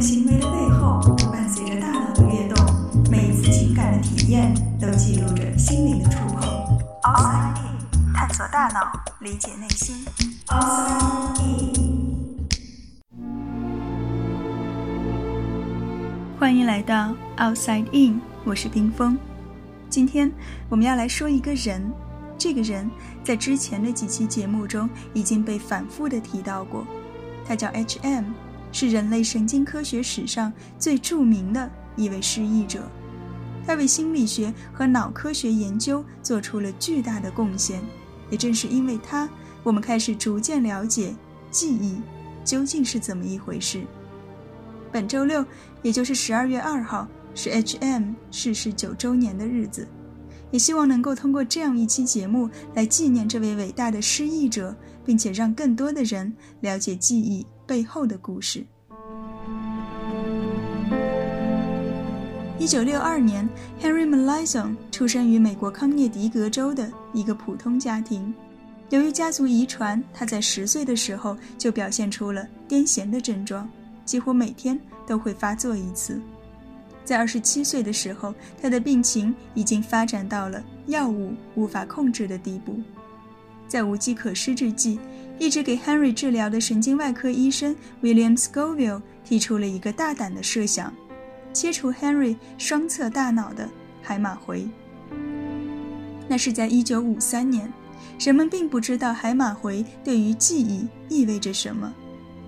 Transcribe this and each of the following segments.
行为的背后，伴随着大脑的跃动，每一次情感的体验都记录着心灵的触碰。Outside In，探索大脑，理解内心。Outside In，欢迎来到 Outside In，我是冰峰。今天我们要来说一个人，这个人在之前的几期节目中已经被反复的提到过，他叫 H.M。是人类神经科学史上最著名的一位失忆者，他为心理学和脑科学研究做出了巨大的贡献。也正是因为他，我们开始逐渐了解记忆究竟是怎么一回事。本周六，也就是十二月二号，是 H.M. 逝世九周年的日子，也希望能够通过这样一期节目来纪念这位伟大的失忆者，并且让更多的人了解记忆。背后的故事。一九六二年，Henry Molaison 出生于美国康涅狄格州的一个普通家庭。由于家族遗传，他在十岁的时候就表现出了癫痫的症状，几乎每天都会发作一次。在二十七岁的时候，他的病情已经发展到了药物无法控制的地步。在无计可施之际，一直给 Henry 治疗的神经外科医生 William Scoville 提出了一个大胆的设想：切除 Henry 双侧大脑的海马回。那是在1953年，人们并不知道海马回对于记忆意味着什么，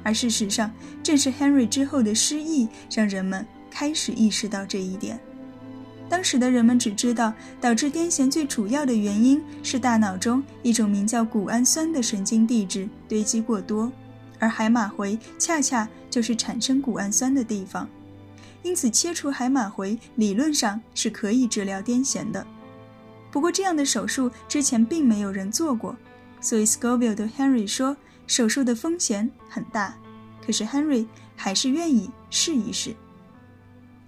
而事实上，正是 Henry 之后的失忆让人们开始意识到这一点。当时的人们只知道，导致癫痫最主要的原因是大脑中一种名叫谷氨酸的神经递质堆积过多，而海马回恰恰就是产生谷氨酸的地方。因此，切除海马回理论上是可以治疗癫痫的。不过，这样的手术之前并没有人做过，所以 Scoville 对 Henry 说，手术的风险很大。可是 Henry 还是愿意试一试。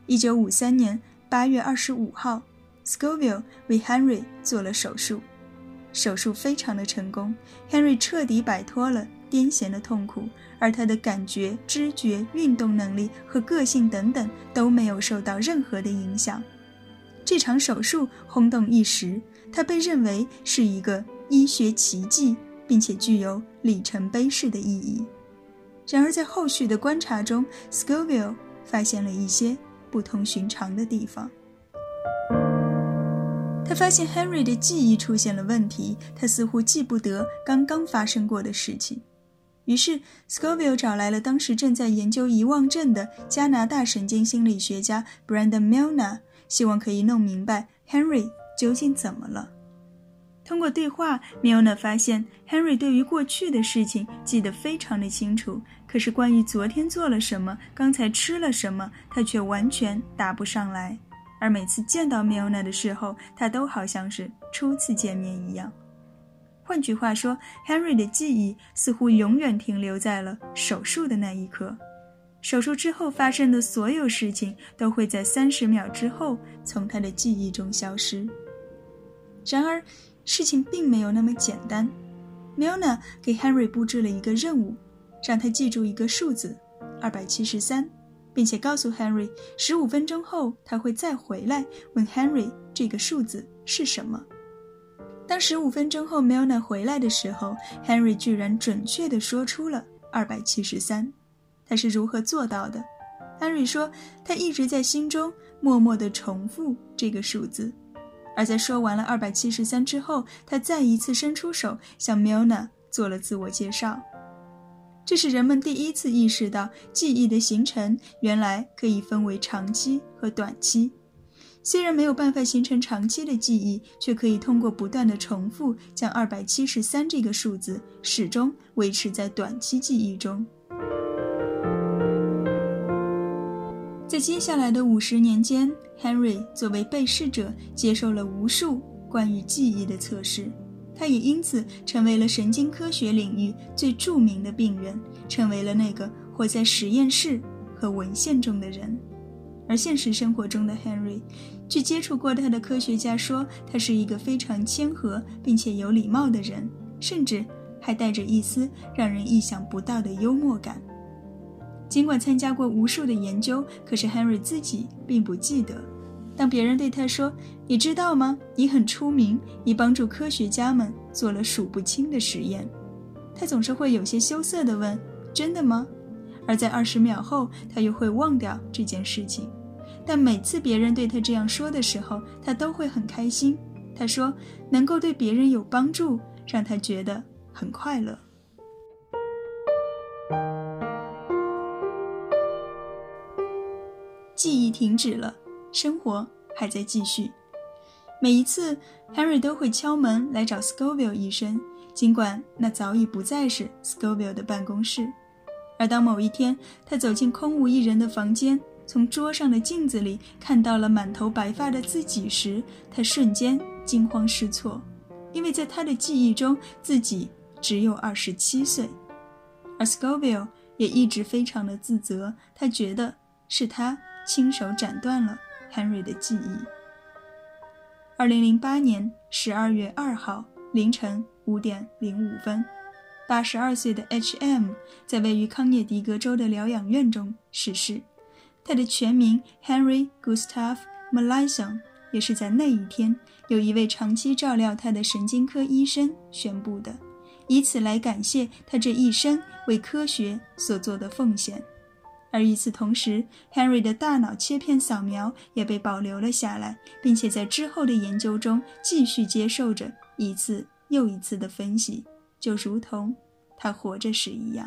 一九五三年。八月二十五号，Scoville 为 Henry 做了手术，手术非常的成功，Henry 彻底摆脱了癫痫的痛苦，而他的感觉、知觉、运动能力和个性等等都没有受到任何的影响。这场手术轰动一时，它被认为是一个医学奇迹，并且具有里程碑式的意义。然而，在后续的观察中，Scoville 发现了一些。不同寻常的地方，他发现 Henry 的记忆出现了问题，他似乎记不得刚刚发生过的事情。于是，Scoville 找来了当时正在研究遗忘症的加拿大神经心理学家 Brandon Milner，希望可以弄明白 Henry 究竟怎么了。通过对话，Milner 发现 Henry 对于过去的事情记得非常的清楚。可是关于昨天做了什么，刚才吃了什么，他却完全答不上来。而每次见到 m i l n a 的时候，他都好像是初次见面一样。换句话说，Henry 的记忆似乎永远停留在了手术的那一刻。手术之后发生的所有事情都会在三十秒之后从他的记忆中消失。然而，事情并没有那么简单。m i l n a 给 Henry 布置了一个任务。让他记住一个数字，二百七十三，并且告诉 Henry，十五分钟后他会再回来问 Henry 这个数字是什么。当十五分钟后 Milna 回来的时候，Henry 居然准确地说出了二百七十三。他是如何做到的？Henry 说，他一直在心中默默地重复这个数字，而在说完了二百七十三之后，他再一次伸出手向 Milna 做了自我介绍。这是人们第一次意识到，记忆的形成原来可以分为长期和短期。虽然没有办法形成长期的记忆，却可以通过不断的重复，将二百七十三这个数字始终维持在短期记忆中。在接下来的五十年间，Henry 作为被试者，接受了无数关于记忆的测试。他也因此成为了神经科学领域最著名的病人，成为了那个活在实验室和文献中的人。而现实生活中的 Henry，据接触过他的科学家说，他是一个非常谦和并且有礼貌的人，甚至还带着一丝让人意想不到的幽默感。尽管参加过无数的研究，可是 Henry 自己并不记得。当别人对他说：“你知道吗？你很出名，你帮助科学家们做了数不清的实验。”他总是会有些羞涩地问：“真的吗？”而在二十秒后，他又会忘掉这件事情。但每次别人对他这样说的时候，他都会很开心。他说：“能够对别人有帮助，让他觉得很快乐。”记忆停止了，生活还在继续。每一次，Henry 都会敲门来找 Scoville 医生，尽管那早已不再是 Scoville 的办公室。而当某一天他走进空无一人的房间，从桌上的镜子里看到了满头白发的自己时，他瞬间惊慌失措，因为在他的记忆中，自己只有二十七岁。而 Scoville 也一直非常的自责，他觉得是他。亲手斩断了 Henry 的记忆。二零零八年十二月二号凌晨五点零五分，八十二岁的 H.M. 在位于康涅狄格州的疗养院中逝世。他的全名 Henry Gustav Melanson，也是在那一天有一位长期照料他的神经科医生宣布的，以此来感谢他这一生为科学所做的奉献。而与此同时，Henry 的大脑切片扫描也被保留了下来，并且在之后的研究中继续接受着一次又一次的分析，就如同他活着时一样。